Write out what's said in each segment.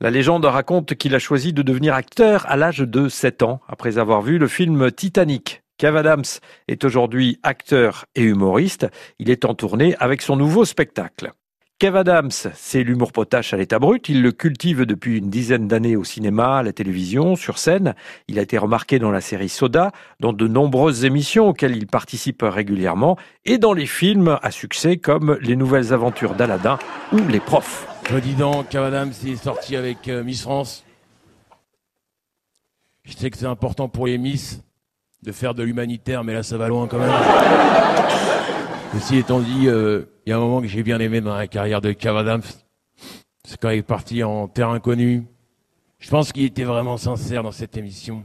La légende raconte qu'il a choisi de devenir acteur à l'âge de 7 ans, après avoir vu le film Titanic. Kev Adams est aujourd'hui acteur et humoriste. Il est en tournée avec son nouveau spectacle. Kev Adams, c'est l'humour potache à l'état brut. Il le cultive depuis une dizaine d'années au cinéma, à la télévision, sur scène. Il a été remarqué dans la série Soda, dans de nombreuses émissions auxquelles il participe régulièrement, et dans les films à succès comme Les Nouvelles Aventures d'Aladin ou Les Profs. Je dis donc, Kev Adams est sorti avec euh, Miss France. Je sais que c'est important pour les Miss de faire de l'humanitaire, mais là ça va loin quand même. Ceci étant dit, euh, il y a un moment que j'ai bien aimé dans la carrière de Cavadams. C'est quand il est parti en terre inconnue. Je pense qu'il était vraiment sincère dans cette émission.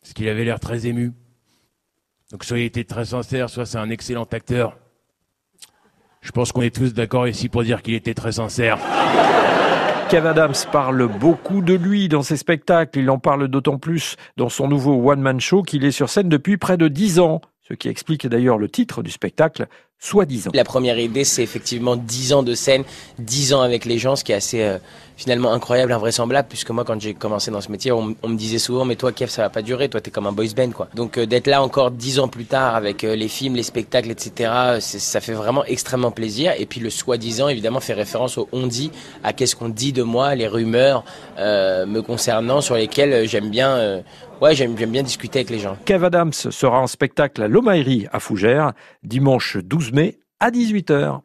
Parce qu'il avait l'air très ému. Donc soit il était très sincère, soit c'est un excellent acteur. Je pense qu'on est tous d'accord ici pour dire qu'il était très sincère. Kev Adams parle beaucoup de lui dans ses spectacles. Il en parle d'autant plus dans son nouveau one-man show qu'il est sur scène depuis près de dix ans ce qui explique d'ailleurs le titre du spectacle, soi-disant. La première idée, c'est effectivement 10 ans de scène, 10 ans avec les gens, ce qui est assez euh, finalement incroyable, invraisemblable, puisque moi, quand j'ai commencé dans ce métier, on, me disait souvent, mais toi, Kev, ça va pas durer, toi, t'es comme un boys band, quoi. Donc, euh, d'être là encore 10 ans plus tard avec euh, les films, les spectacles, etc., ça fait vraiment extrêmement plaisir. Et puis, le soi-disant, évidemment, fait référence au on dit, à qu'est-ce qu'on dit de moi, les rumeurs me concernant, sur lesquelles j'aime bien ouais, j'aime bien discuter avec les gens. Kev Adams sera en spectacle à l'Omaïri à Fougères, dimanche 12 mai à 18h.